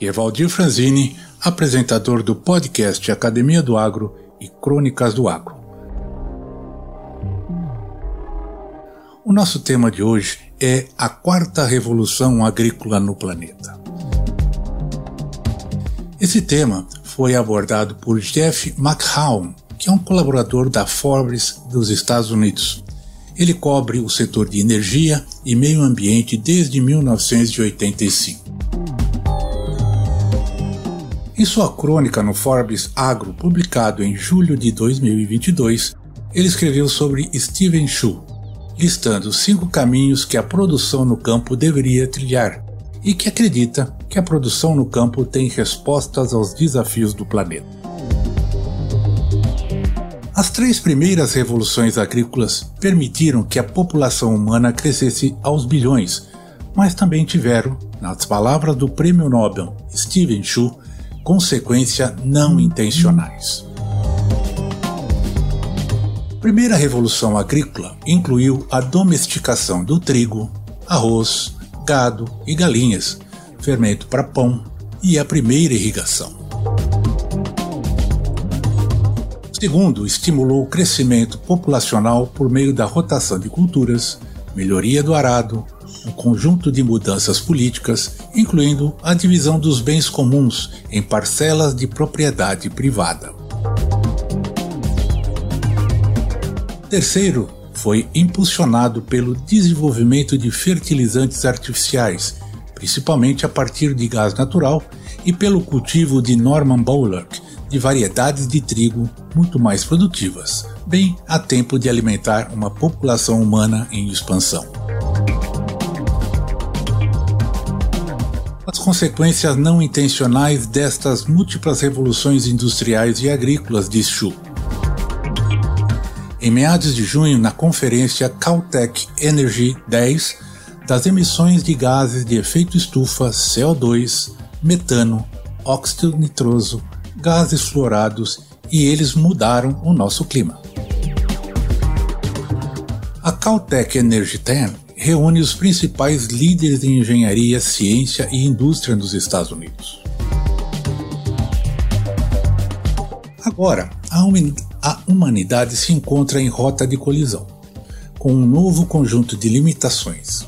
Evaldir Franzini, apresentador do podcast Academia do Agro e Crônicas do Agro. O nosso tema de hoje é a quarta revolução agrícola no planeta. Esse tema foi abordado por Jeff McHown, que é um colaborador da Forbes dos Estados Unidos. Ele cobre o setor de energia e meio ambiente desde 1985. Em sua crônica no Forbes Agro, publicado em julho de 2022, ele escreveu sobre Steven Chu, listando cinco caminhos que a produção no campo deveria trilhar e que acredita que a produção no campo tem respostas aos desafios do planeta. As três primeiras revoluções agrícolas permitiram que a população humana crescesse aos bilhões, mas também tiveram, nas palavras do prêmio Nobel Steven Chu, consequência não intencionais. A primeira revolução agrícola incluiu a domesticação do trigo, arroz, gado e galinhas, fermento para pão e a primeira irrigação. Segundo, estimulou o crescimento populacional por meio da rotação de culturas, melhoria do arado, um conjunto de mudanças políticas, incluindo a divisão dos bens comuns em parcelas de propriedade privada. Terceiro, foi impulsionado pelo desenvolvimento de fertilizantes artificiais, principalmente a partir de gás natural, e pelo cultivo de Norman Borlaug de variedades de trigo muito mais produtivas, bem a tempo de alimentar uma população humana em expansão. As consequências não intencionais destas múltiplas revoluções industriais e agrícolas, diz Chu. Em meados de junho, na conferência Caltech Energy 10, das emissões de gases de efeito estufa, CO2, metano, óxido nitroso, gases fluorados e eles mudaram o nosso clima. A Caltech Energy 10 reúne os principais líderes de engenharia, ciência e indústria nos Estados Unidos. Agora, a humanidade se encontra em rota de colisão, com um novo conjunto de limitações.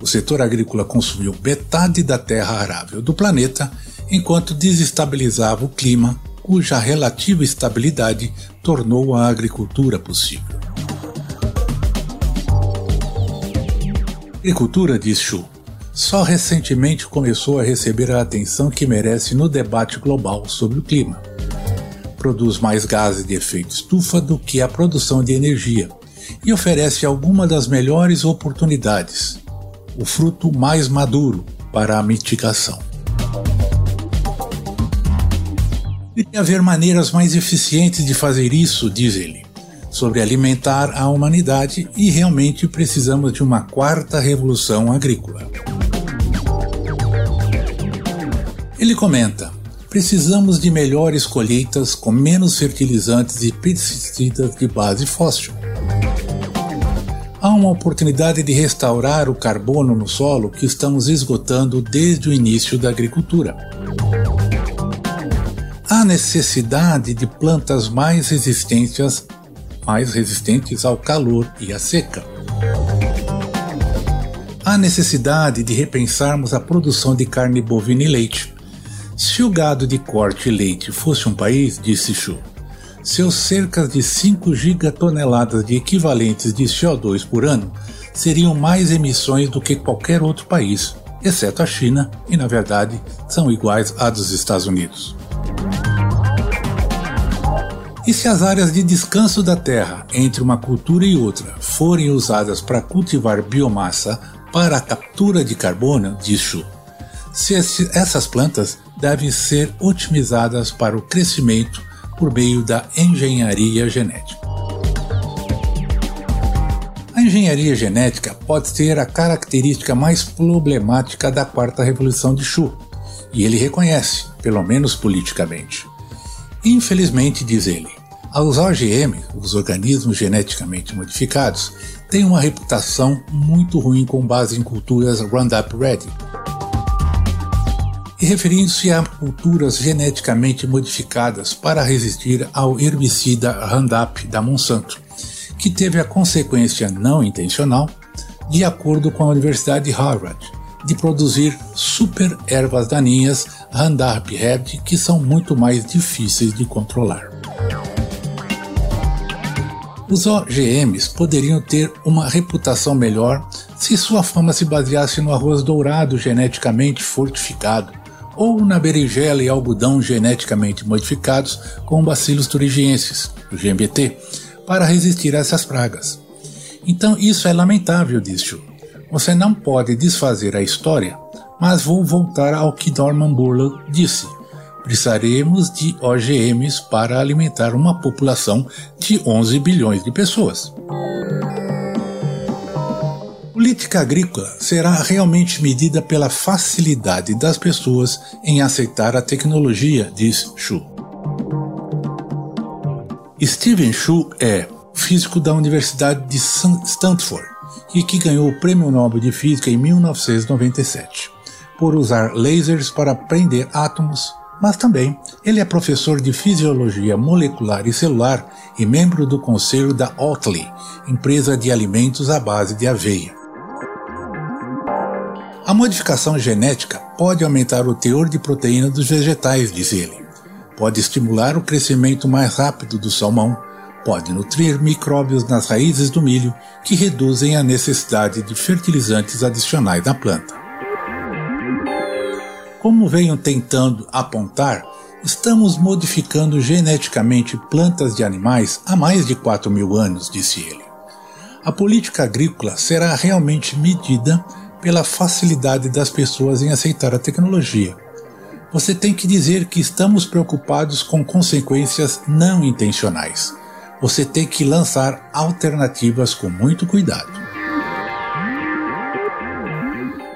O setor agrícola consumiu metade da terra arável do planeta, enquanto desestabilizava o clima, cuja relativa estabilidade tornou a agricultura possível. Agricultura, diz Chu, só recentemente começou a receber a atenção que merece no debate global sobre o clima. Produz mais gases de efeito estufa do que a produção de energia e oferece alguma das melhores oportunidades, o fruto mais maduro para a mitigação. Deveria haver maneiras mais eficientes de fazer isso, diz ele sobre alimentar a humanidade e realmente precisamos de uma quarta revolução agrícola. Ele comenta: precisamos de melhores colheitas com menos fertilizantes e pesticidas de base fóssil. Há uma oportunidade de restaurar o carbono no solo que estamos esgotando desde o início da agricultura. Há necessidade de plantas mais resistentes mais resistentes ao calor e à seca. Há necessidade de repensarmos a produção de carne bovina e leite. Se o gado de corte e leite fosse um país, disse Chu, seus cerca de 5 gigatoneladas de equivalentes de CO2 por ano seriam mais emissões do que qualquer outro país, exceto a China, e na verdade são iguais à dos Estados Unidos. E se as áreas de descanso da terra entre uma cultura e outra forem usadas para cultivar biomassa para a captura de carbono, diz Chu. Se essas plantas devem ser otimizadas para o crescimento por meio da engenharia genética. A engenharia genética pode ser a característica mais problemática da quarta revolução de Chu, e ele reconhece, pelo menos politicamente. Infelizmente, diz ele, os OGM, os organismos geneticamente modificados, têm uma reputação muito ruim com base em culturas Roundup Ready. E referindo-se a culturas geneticamente modificadas para resistir ao herbicida Roundup da Monsanto, que teve a consequência não intencional, de acordo com a Universidade de Harvard, de produzir super ervas daninhas Roundup Ready que são muito mais difíceis de controlar. Os OGMs poderiam ter uma reputação melhor se sua fama se baseasse no arroz dourado geneticamente fortificado ou na berinjela e algodão geneticamente modificados com bacilos thuringiensis, o GMBT, para resistir a essas pragas. Então isso é lamentável, disse Você não pode desfazer a história, mas vou voltar ao que Norman Borlaug disse precisaremos de OGMs para alimentar uma população de 11 bilhões de pessoas. Política agrícola será realmente medida pela facilidade das pessoas em aceitar a tecnologia, diz Xu. Steven Xu é físico da Universidade de Stanford e que ganhou o Prêmio Nobel de Física em 1997 por usar lasers para prender átomos mas também ele é professor de Fisiologia Molecular e Celular e membro do conselho da Oatly, empresa de alimentos à base de aveia. A modificação genética pode aumentar o teor de proteína dos vegetais, diz ele. Pode estimular o crescimento mais rápido do salmão, pode nutrir micróbios nas raízes do milho, que reduzem a necessidade de fertilizantes adicionais na planta. Como venho tentando apontar, estamos modificando geneticamente plantas de animais há mais de 4 mil anos, disse ele. A política agrícola será realmente medida pela facilidade das pessoas em aceitar a tecnologia. Você tem que dizer que estamos preocupados com consequências não intencionais. Você tem que lançar alternativas com muito cuidado.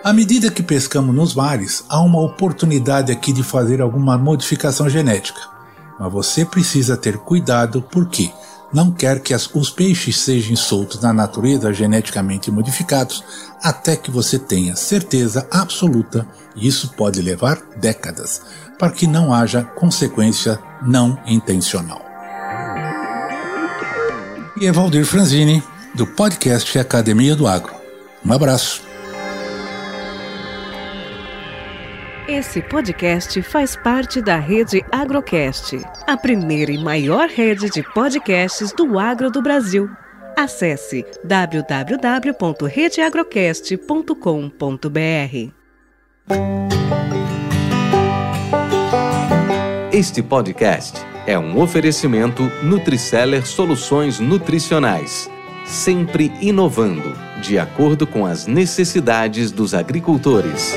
À medida que pescamos nos mares, há uma oportunidade aqui de fazer alguma modificação genética. Mas você precisa ter cuidado porque não quer que as, os peixes sejam soltos na natureza geneticamente modificados até que você tenha certeza absoluta, e isso pode levar décadas, para que não haja consequência não intencional. E Evaldir Franzini, do podcast Academia do Agro. Um abraço. Esse podcast faz parte da rede Agrocast, a primeira e maior rede de podcasts do agro do Brasil. Acesse www.redeagrocast.com.br. Este podcast é um oferecimento Nutriceller Soluções Nutricionais, sempre inovando, de acordo com as necessidades dos agricultores.